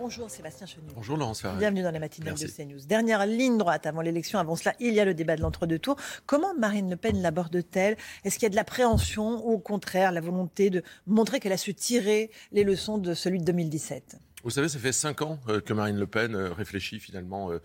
Bonjour Sébastien Chenu. Bonjour Laurence Ferrari. Bienvenue dans les matinales Merci. de CNews. Dernière ligne droite avant l'élection. Avant cela, il y a le débat de l'entre-deux tours. Comment Marine Le Pen l'aborde-t-elle? Est-ce qu'il y a de l'appréhension ou au contraire la volonté de montrer qu'elle a su tirer les leçons de celui de 2017 Vous savez, ça fait cinq ans euh, que Marine Le Pen euh, réfléchit finalement euh,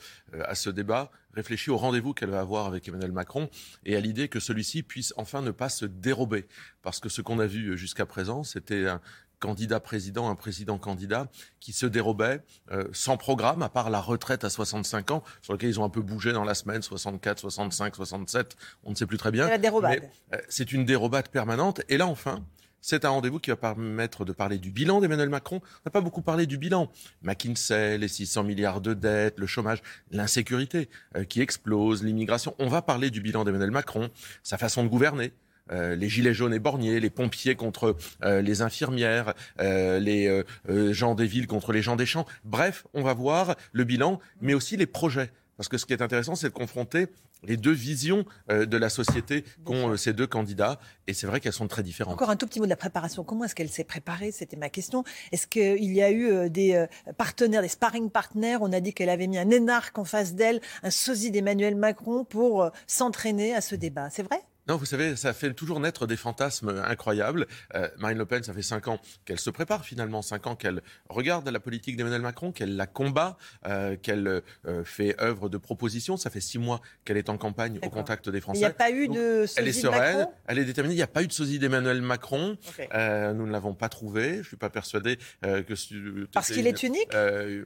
à ce débat, réfléchit au rendez-vous qu'elle va avoir avec Emmanuel Macron et à l'idée que celui-ci puisse enfin ne pas se dérober. Parce que ce qu'on a vu jusqu'à présent, c'était un candidat président, un président candidat qui se dérobait euh, sans programme, à part la retraite à 65 ans, sur lequel ils ont un peu bougé dans la semaine, 64, 65, 67, on ne sait plus très bien. C'est la dérobade. Euh, c'est une dérobade permanente. Et là, enfin, c'est un rendez-vous qui va permettre de parler du bilan d'Emmanuel Macron. On n'a pas beaucoup parlé du bilan. McKinsey, les 600 milliards de dettes, le chômage, l'insécurité euh, qui explose, l'immigration. On va parler du bilan d'Emmanuel Macron, sa façon de gouverner. Euh, les gilets jaunes et borniers, les pompiers contre euh, les infirmières, euh, les euh, euh, gens des villes contre les gens des champs. Bref, on va voir le bilan, mais aussi les projets. Parce que ce qui est intéressant, c'est de confronter les deux visions euh, de la société qu'ont ces deux candidats. Et c'est vrai qu'elles sont très différentes. Encore un tout petit mot de la préparation. Comment est-ce qu'elle s'est préparée? C'était ma question. Est-ce qu'il y a eu des partenaires, des sparring partners? On a dit qu'elle avait mis un énarque en face d'elle, un sosie d'Emmanuel Macron pour s'entraîner à ce débat. C'est vrai? Non, vous savez, ça fait toujours naître des fantasmes incroyables. Euh, Marine Le Pen, ça fait cinq ans qu'elle se prépare finalement, cinq ans qu'elle regarde la politique d'Emmanuel Macron, qu'elle la combat, euh, qu'elle euh, fait œuvre de proposition. Ça fait six mois qu'elle est en campagne au contact des Il Français. n'y a pas eu Donc, de Elle est sosie sereine, Macron elle est déterminée. Il n'y a pas eu de sosie d'Emmanuel Macron. Ok. Euh, nous ne l'avons pas trouvé. Je suis pas persuadé euh, que ce- Parce qu'il est unique euh,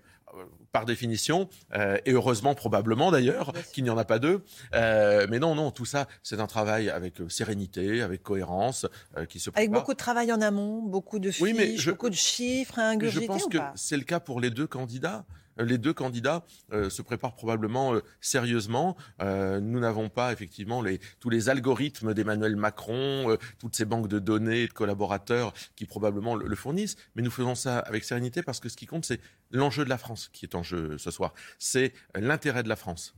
par définition, euh, et heureusement probablement d'ailleurs qu'il n'y en a pas deux. Euh, mais non, non, tout ça, c'est un travail avec euh, sérénité, avec cohérence, euh, qui se Avec prépare. beaucoup de travail en amont, beaucoup de fiches, Oui, mais je- beaucoup de chiffres à Je ingurgiter pense ou que c'est le cas pour les deux candidats. Les deux candidats euh, se préparent probablement euh, sérieusement. Euh, nous n'avons pas effectivement tous les algorithmes d'Emmanuel Macron, toutes ces banques de données de collaborateurs qui probablement le, fournissent, mais nous faisons ça avec sérénité parce que ce qui compte, c'est l'enjeu de la France qui est en jeu ce soir. C'est l'intérêt de la France.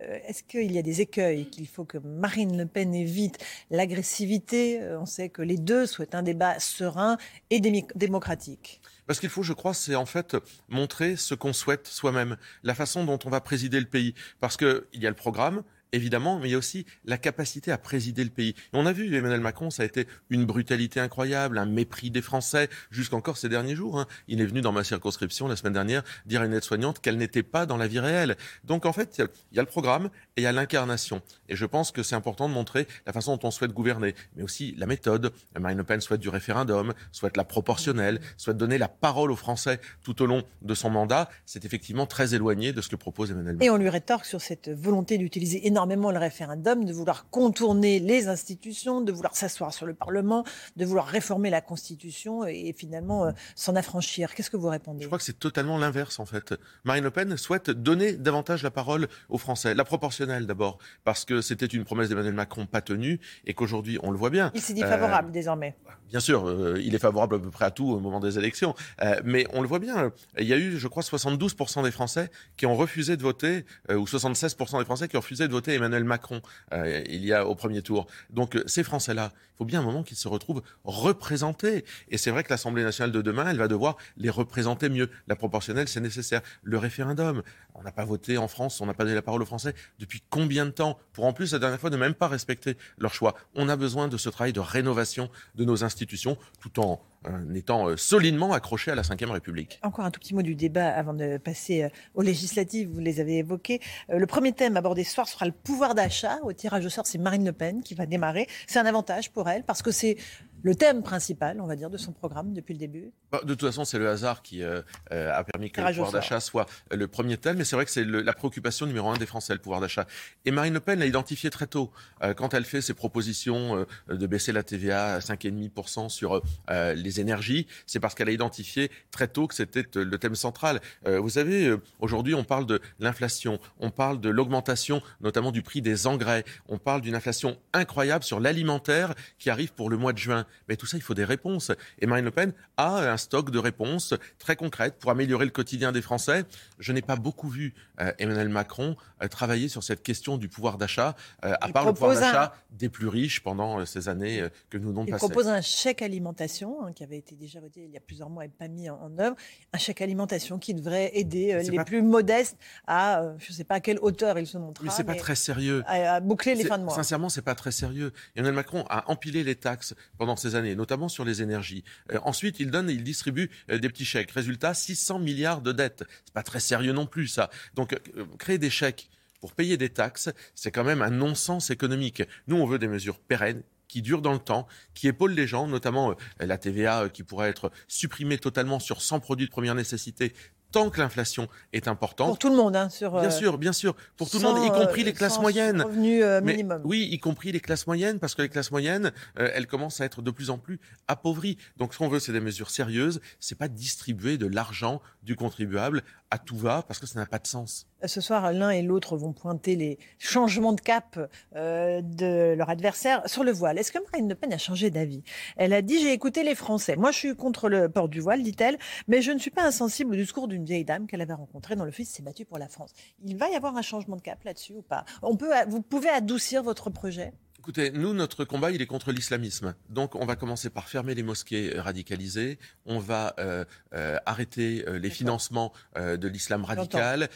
Est-ce qu'il y a des écueils qu'il faut que Marine Le Pen évite L'agressivité, on sait que les deux souhaitent un débat serein et démocratique. Parce qu'il faut, je crois, c'est en fait montrer ce qu'on souhaite soi-même, la façon dont on va présider le pays. Parce qu'il y a le programme, évidemment, mais il y a aussi la capacité à présider le pays. Et on a vu Emmanuel Macron, ça a été une brutalité incroyable, un mépris des Français, jusqu'encore ces derniers jours. hein. Il est venu dans ma circonscription la semaine dernière dire à une aide-soignante qu'elle n'était pas dans la vie réelle. Donc en fait, il y y, a le programme et il y a l'incarnation. Et je pense que c'est important de montrer la façon dont on souhaite gouverner, mais aussi la méthode. Marine Le Pen souhaite du référendum, souhaite la proportionnelle, souhaite donner la parole aux Français tout au long de son mandat. C'est effectivement très éloigné de ce que propose Emmanuel Macron. Et on lui rétorque sur cette volonté d'utiliser énormément le référendum, de vouloir contourner les institutions, de vouloir s'asseoir sur le Parlement, de vouloir réformer la Constitution et finalement euh, s'en affranchir. Qu'est-ce que vous répondez? Je crois que c'est totalement l'inverse en fait. Marine Le Pen souhaite donner davantage la parole aux Français. La proportionnelle d'abord, parce que c'était une promesse d'Emmanuel Macron pas tenue et qu'aujourd'hui on le voit bien. Il s'est dit Euh, favorable désormais. Bien sûr, euh, il est favorable à peu près à tout au moment des élections. Euh, mais on le voit bien, euh, il y a eu, je crois, 72% des Français qui ont refusé de voter, euh, ou 76% des Français qui ont refusé de voter Emmanuel Macron euh, il y a au premier tour. Donc euh, ces Français-là, il faut bien un moment qu'ils se retrouvent représentés. Et c'est vrai que l'Assemblée nationale de demain, elle va devoir les représenter mieux. La proportionnelle, c'est nécessaire. Le référendum, on n'a pas voté en France, on n'a pas donné la parole aux Français depuis combien de temps Pour en plus, la dernière fois, ne même pas respecter leur choix. On a besoin de ce travail de rénovation de nos institutions, tout en euh, étant euh, solidement accroché à la Ve République. Encore un tout petit mot du débat avant de passer euh, aux législatives, vous les avez évoqués. Euh, Le premier thème abordé ce soir sera le pouvoir d'achat. Au tirage au sort, c'est Marine Le Pen qui va démarrer. C'est un avantage pour elle parce que c'est le thème principal, on va dire, de son programme depuis le début bah, De toute façon, c'est le hasard qui euh, euh, a permis que le pouvoir d'achat soit euh, le premier thème, mais c'est vrai que c'est la préoccupation numéro un des Français, le pouvoir d'achat. Et Marine Le Pen l'a identifié très tôt. quand elle fait ses propositions de baisser la TVA à 5,5% sur les énergies, c'est parce qu'elle a identifié très tôt que c'était le thème central. vous savez, aujourd'hui, on parle de l'inflation, on parle de l'augmentation notamment du prix des engrais, on parle d'une inflation incroyable sur l'alimentaire qui arrive pour le mois de juin. Mais tout ça, il faut des réponses. Et Marine Le Pen a un stock de réponses très concrètes pour améliorer le quotidien des Français. Je n'ai pas beaucoup vu euh, Emmanuel Macron euh, travailler sur cette question du pouvoir d'achat, euh, à part le pouvoir d'achat des plus riches pendant ces années que nous n'avons pas. Il propose un chèque alimentation hein, qui avait été déjà voté il y a plusieurs mois et pas mis en, œuvre. Un chèque alimentation qui devrait aider les plus modestes à, je ne sais pas à quelle hauteur il se montrera. Mais c'est pas très sérieux. À, boucler les fins de mois. Sincèrement, c'est pas très sérieux. Emmanuel Macron a empilé les taxes pendant années, notamment sur les énergies. Euh, ensuite, il donne il distribue euh, des petits chèques. Résultat, 600 milliards de dettes. C'est pas très sérieux non plus, ça. Donc, euh, créer des chèques pour payer des taxes, c'est quand même un non-sens économique. Nous, on veut des mesures pérennes qui durent dans le temps, qui épaulent les gens, notamment la TVA qui pourrait être supprimée totalement sur 100 produits de première nécessité tant que l'inflation est importante. Pour tout le monde, hein, sur. Bien sûr, bien sûr, pour tout le monde, y compris les classes moyennes. Revenu minimum. oui, y compris les classes moyennes, parce que les classes moyennes, elles commencent à être de plus en plus appauvries. Donc, ce qu'on veut, c'est des mesures sérieuses. C'est pas distribuer de l'argent du contribuable à tout va, parce que ça n'a pas de sens. Ce soir, l'un et l'autre vont pointer les changements de cap euh, de leur adversaire sur le voile. Est-ce que Marine Le Pen a changé d'avis? Elle a dit J'ai écouté les Français. Moi, je suis contre le port du voile, dit-elle, mais je ne suis pas insensible au discours d'une vieille dame qu'elle avait rencontrée dans le fils s'est battu pour la France. Il va y avoir un changement de cap là-dessus ou pas? On peut, Vous pouvez adoucir votre projet? Écoutez, nous, notre combat, il est contre l'islamisme. Donc, on va commencer par fermer les mosquées radicalisées. On va euh, euh, arrêter euh, les financements de l'islam radical.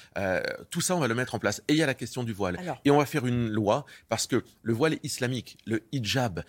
tout ça, on va le mettre en place. Et il y a la question du voile. Et on va faire une loi parce que le voile islamique, le hijab,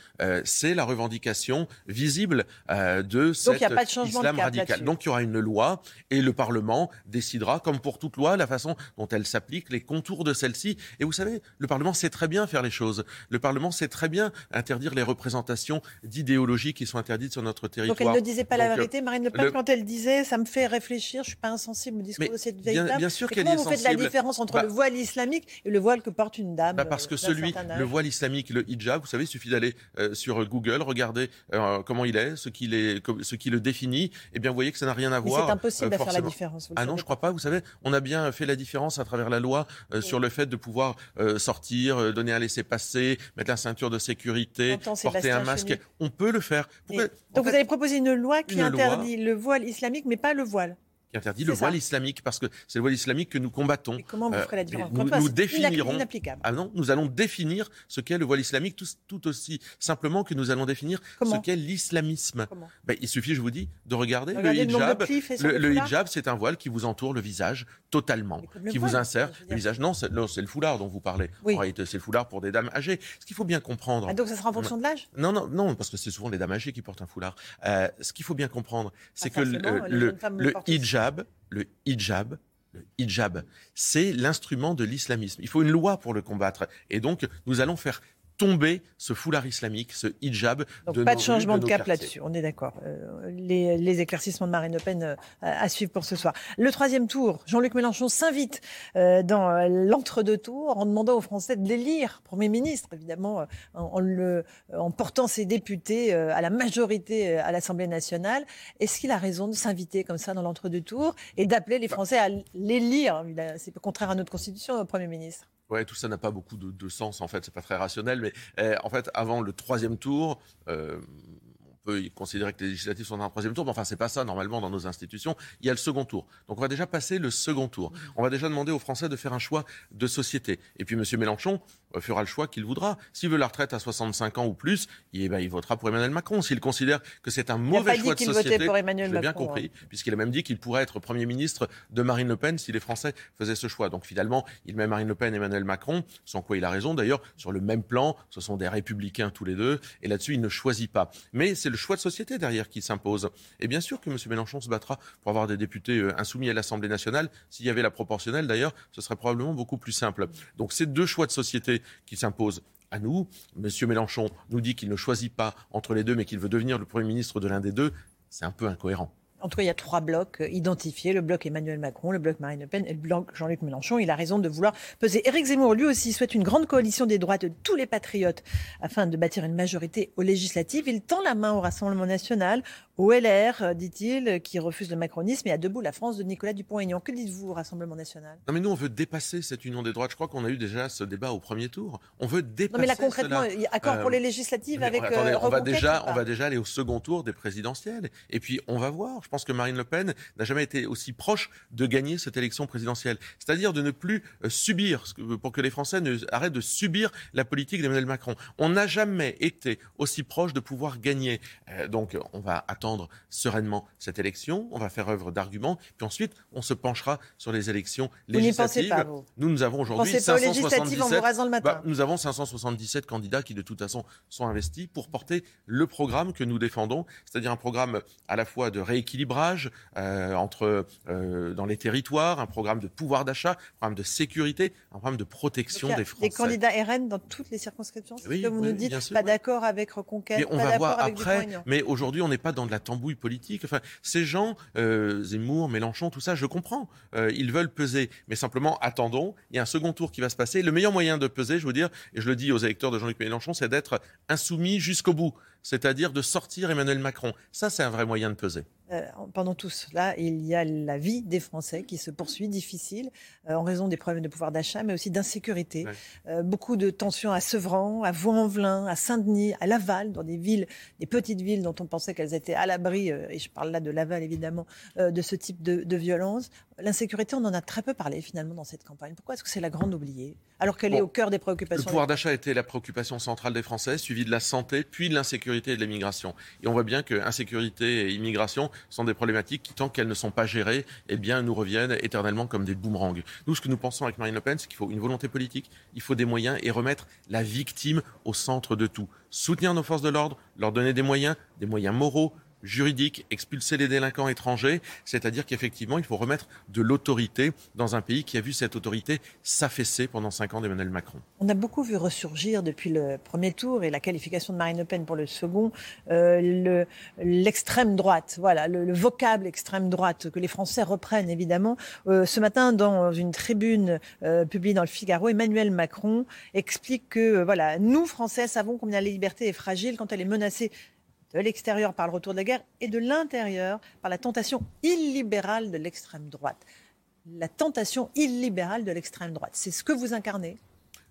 c'est la revendication visible de cet islam radical. Donc, il y aura une loi et le Parlement décidera, comme pour toute loi, la façon dont elle s'applique, les contours de celle-ci. Et vous savez, le Parlement sait très bien faire les choses. Le Parlement c'est très bien interdire les représentations d'idéologies qui sont interdites sur notre territoire. Donc elle ne disait pas la vérité, Marine Le Pen, quand elle disait ça me fait réfléchir, je ne suis pas insensible au discours de cette vieille bien, Bien sûr qu'elle est Comment vous faites la différence entre bah le voile islamique et le voile que porte une dame bah Parce que euh, celui, le voile islamique, le hijab, vous savez, il suffit d'aller euh, sur Google, regarder euh, comment il est, ce qui, est, ce qui le définit, et bien vous voyez que ça n'a rien à voir. C'est impossible de faire la différence. ah non, je crois pas. Vous savez, on a bien fait la différence à travers la loi sur le fait de pouvoir sortir, donner un laisser-passer, mettre la ceinture de sécurité, porter un masque. On peut le faire. donc vous avez proposé une loi qui interdit le voile islamique, mais pas le voile qui interdit le voile islamique parce que c'est le voile islamique que nous combattons. comment vous euh, ferez la différence Nous, définirons. Ah non, nous allons définir ce qu'est le voile islamique tout, tout, aussi simplement que nous allons définir ce qu'est l'islamisme. Ben, il suffit, je vous dis, de regarder, le hijab. Le, hijab, c'est un voile qui vous entoure le visage totalement, qui vous insère le visage. Non, c'est le foulard dont vous parlez. En réalité, c'est le foulard pour des dames âgées. Ce qu'il faut bien comprendre. Ah, donc ça sera en fonction de l'âge Non, non, non, parce que c'est souvent les dames âgées qui portent un foulard. Euh, ce qu'il faut bien comprendre, c'est que le, le hijab le hijab, le hijab, c'est l'instrument de l'islamisme. Il faut une loi pour le combattre. Et donc, nous allons faire tomber ce foulard islamique, ce hijab. Donc pas de changement de, cap là-dessus, on est d'accord. Euh, les, éclaircissements de Marine Le Pen euh, à suivre pour ce soir. Le troisième tour, Jean-Luc Mélenchon s'invite euh, dans l'entre-deux tours en demandant aux Français de l'élire Premier ministre, évidemment, en, le, en portant ses députés à la majorité à l'Assemblée nationale. Est-ce qu'il a raison de s'inviter comme ça dans l'entre-deux tours et d'appeler les Français à l'élire? C'est contraire à notre Constitution, Premier ministre. Ouais, tout ça n'a pas beaucoup de, sens en fait, c'est pas très rationnel, mais eh, en fait, avant le troisième tour, euh, peut considérer que les législatives sont dans un troisième tour, mais enfin, c'est pas ça normalement dans nos institutions. Il y a le second tour. Donc, on va déjà passer le second tour. On va déjà demander aux Français de faire un choix de société. Et puis, M. Mélenchon fera le choix qu'il voudra. S'il veut la retraite à 65 ans ou plus, eh ben, il votera pour Emmanuel Macron. S'il considère que c'est un mauvais choix de société, pour Emmanuel je bien compris, hein. puisqu'il a même dit qu'il pourrait être Premier ministre de Marine Le Pen si les Français faisaient ce choix. Donc, finalement, il met Marine Le Pen et Emmanuel Macron, sans quoi il a raison d'ailleurs, sur le même plan. Ce sont des républicains tous les deux. Et là-dessus, il ne choisit pas. Mais c'est le choix de société derrière qui s'impose. Et bien sûr que M. Mélenchon se battra pour avoir des députés euh, insoumis à l'Assemblée nationale. S'il y avait la proportionnelle, d'ailleurs, ce serait probablement beaucoup plus simple. Donc c'est deux choix de société qui s'imposent à nous. Monsieur Mélenchon nous dit qu'il ne choisit pas entre les deux, mais qu'il veut devenir le Premier ministre de l'un des deux. C'est un peu incohérent. En tout cas, il y a trois blocs euh, identifiés le bloc Emmanuel Macron, le bloc Marine Le Pen et le bloc Jean-Luc Mélenchon. Il a raison de vouloir peser. Éric Zemmour, lui aussi, souhaite une grande coalition des droites de tous les patriotes afin de bâtir une majorité aux législatives. Il tend la main au Rassemblement national, au LR, euh, dit-il, qui refuse le macronisme et à debout la France de Nicolas Dupont-Aignan. Que dites-vous au Rassemblement national? Non, mais nous, on veut dépasser cette union des droites. Je crois qu'on a eu déjà ce débat au premier tour. On veut dépasser. Non, mais là, concrètement, il y a accord pour les législatives avec. Attendez, on, va déjà, on va déjà aller au second tour des présidentielles. Et puis, on va voir. Je pense que Marine Le Pen n'a jamais été aussi proche de gagner cette élection présidentielle. C'est-à-dire de ne plus euh, subir, pour que les Français ne, arrêtent de subir la politique d'Emmanuel Macron. On n'a jamais été aussi proche de pouvoir gagner. Euh, donc on va attendre sereinement cette élection, on va faire œuvre d'arguments, puis ensuite on se penchera sur les élections législatives. Pas, vous. Nous, nous avons aujourd'hui 577, bah, nous avons 577 candidats qui de toute façon sont investis pour porter le programme que nous défendons, c'est-à-dire un programme à la fois de rééquilibrage, euh, entre, euh, dans les territoires, un programme de pouvoir d'achat, un programme de sécurité, un programme de protection des Français. Des candidats RN dans toutes les circonscriptions, ce que vous nous dites, pas d'accord avec Reconquête, mais on va voir après, mais aujourd'hui on n'est pas dans de la tambouille politique. Enfin, ces gens, euh, Zemmour, Mélenchon, tout ça, je comprends. ils veulent peser, mais simplement attendons. Il y a un second tour qui va se passer. Le meilleur moyen de peser, je veux dire, et je le dis aux électeurs de Jean-Luc Mélenchon, c'est d'être insoumis jusqu'au bout, c'est-à-dire de sortir Emmanuel Macron. Ça, c'est un vrai moyen de peser. Euh, pendant tout cela, il y a la vie des Français qui se poursuit difficile euh, en raison des problèmes de pouvoir d'achat, mais aussi d'insécurité. Euh, beaucoup de tensions à Sevran, à Vaux-en-Velin, à Saint-Denis, à Laval, dans des villes, des petites villes dont on pensait qu'elles étaient à l'abri, et je parle là de Laval évidemment, de ce type de, de violence. L'insécurité, on en a très peu parlé finalement dans cette campagne. Pourquoi est-ce que c'est la grande oubliée alors qu'elle est au cœur des préoccupations Le pouvoir d'achat était la préoccupation centrale des Français, suivi de la santé, puis de l'insécurité et de l'immigration. Et on voit bien que insécurité et immigration sont des problématiques qui, tant qu'elles ne sont pas gérées, eh bien, nous reviennent éternellement comme des boomerangs. Nous, ce que nous pensons avec Marine Le Pen, c'est qu'il faut une volonté politique, il faut des moyens et remettre la victime au centre de tout. Soutenir nos forces de l'ordre, leur donner des moyens, des moyens moraux, juridique, expulser les délinquants étrangers, c'est-à-dire qu'effectivement, il faut remettre de l'autorité dans un pays qui a vu cette autorité s'affaisser pendant cinq ans d'Emmanuel Macron. On a beaucoup vu ressurgir depuis le premier tour et la qualification de Marine Le Pen pour le second, euh, l'extrême droite, voilà, le, vocable extrême droite que les Français reprennent évidemment. Euh, ce matin, dans une tribune euh, publiée dans le Figaro, Emmanuel Macron explique que voilà, nous Français savons combien la liberté est fragile quand elle est menacée de l'extérieur par le retour de la guerre et de l'intérieur par la tentation illibérale de l'extrême droite. La tentation illibérale de l'extrême droite, c'est ce que vous incarnez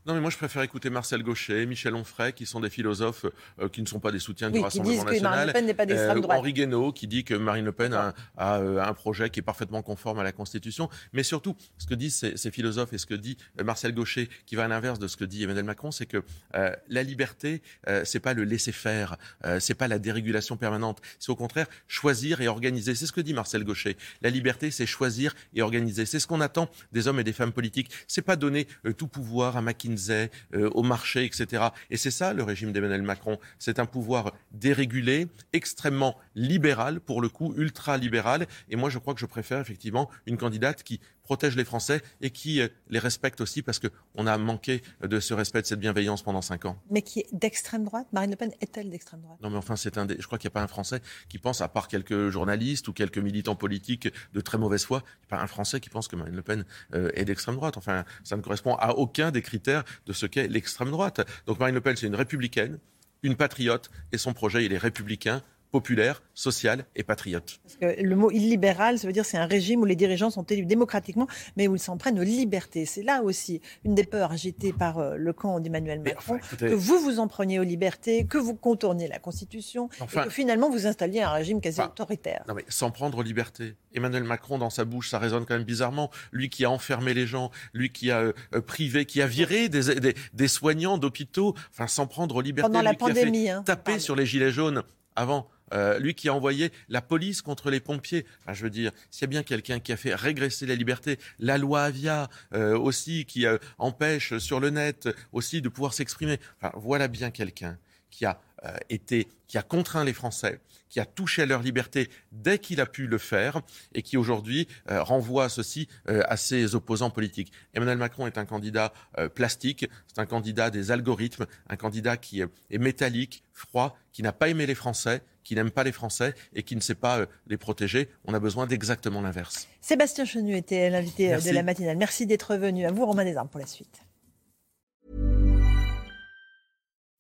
non, mais moi, je préfère écouter Marcel Gauchet, Michel Onfray, qui sont des philosophes euh, qui ne sont pas des soutiens du Rassemblement national. Que Marine Le Pen n'est pas d'extrême euh, droite. Henri Guénaud, qui dit que Marine Le Pen a, euh, un projet qui est parfaitement conforme à la Constitution. Mais surtout, ce que disent ces, philosophes et ce que dit Marcel Gauchet, qui va à l'inverse de ce que dit Emmanuel Macron, c'est que la liberté, c'est pas le laisser faire, c'est pas la dérégulation permanente. C'est au contraire choisir et organiser. C'est ce que dit Marcel Gauchet. La liberté, c'est choisir et organiser. C'est ce qu'on attend des hommes et des femmes politiques. C'est pas donner tout pouvoir à McKinsey euh, au marché, etc. Et c'est ça le régime d'Emmanuel Macron. C'est un pouvoir dérégulé, extrêmement libéral, pour le coup, ultra-libéral. Et moi, je crois que je préfère effectivement une candidate qui protège les Français et qui euh, les respecte aussi parce qu'on a manqué de ce respect, de cette bienveillance pendant cinq ans. Mais qui est d'extrême droite? Marine Le Pen est-elle d'extrême droite? Non, mais enfin, c'est un. Je crois qu'il n'y a pas un Français qui pense, à part quelques journalistes ou quelques militants politiques de très mauvaise foi, il n'y a pas un Français qui pense que Marine Le Pen euh, est d'extrême droite. Enfin, ça ne correspond à aucun des critères de ce qu'est l'extrême droite. Donc Marine Le Pen, c'est une républicaine, une patriote, et son projet, il est républicain, populaire, social et patriote. Parce que le mot illibéral, ça veut dire c'est un régime où les dirigeants sont élus démocratiquement, mais où ils s'en prennent aux libertés. C'est là aussi une des peurs agitées par euh, le camp d'Emmanuel Macron, que vous vous en preniez aux libertés, que vous contourniez la Constitution, et que finalement vous installiez un régime quasi autoritaire. Non mais sans prendre aux libertés. Emmanuel Macron, dans sa bouche, ça résonne quand même bizarrement. Lui qui a enfermé les gens, lui qui a euh, privé, qui a viré des, des, soignants d'hôpitaux, enfin sans prendre aux libertés. Pendant la pandémie, qui a fait hein, taper sur les gilets jaunes avant. Euh, lui qui a envoyé la police contre les pompiers. je veux dire, s'il y a bien quelqu'un qui a fait régresser la liberté, la loi Avia euh, aussi qui euh, empêche sur le net aussi de pouvoir s'exprimer. Voilà bien quelqu'un qui a été, qui a contraint les Français qui a touché à leur liberté dès qu'il a pu le faire et qui aujourd'hui euh, renvoie ceci euh, à ses opposants politiques. Emmanuel Macron est un candidat euh, plastique, c'est un candidat des algorithmes, un candidat qui est métallique, froid, qui n'a pas aimé les Français, qui n'aime pas les Français et qui ne sait pas les protéger. On a besoin d'exactement l'inverse. Sébastien Chenu était l'invité de la matinale. Merci d'être venu. À vous, Romain Desarmes, pour la suite.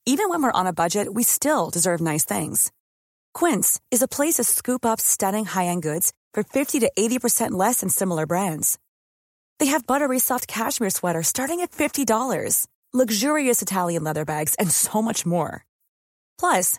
Even when we're on a budget, we still deserve nice things. Quince is a place to scoop up stunning high-end goods for 50 to 80% less than similar brands. They have buttery soft cashmere sweaters starting at $50, luxurious Italian leather bags, and so much more. Plus,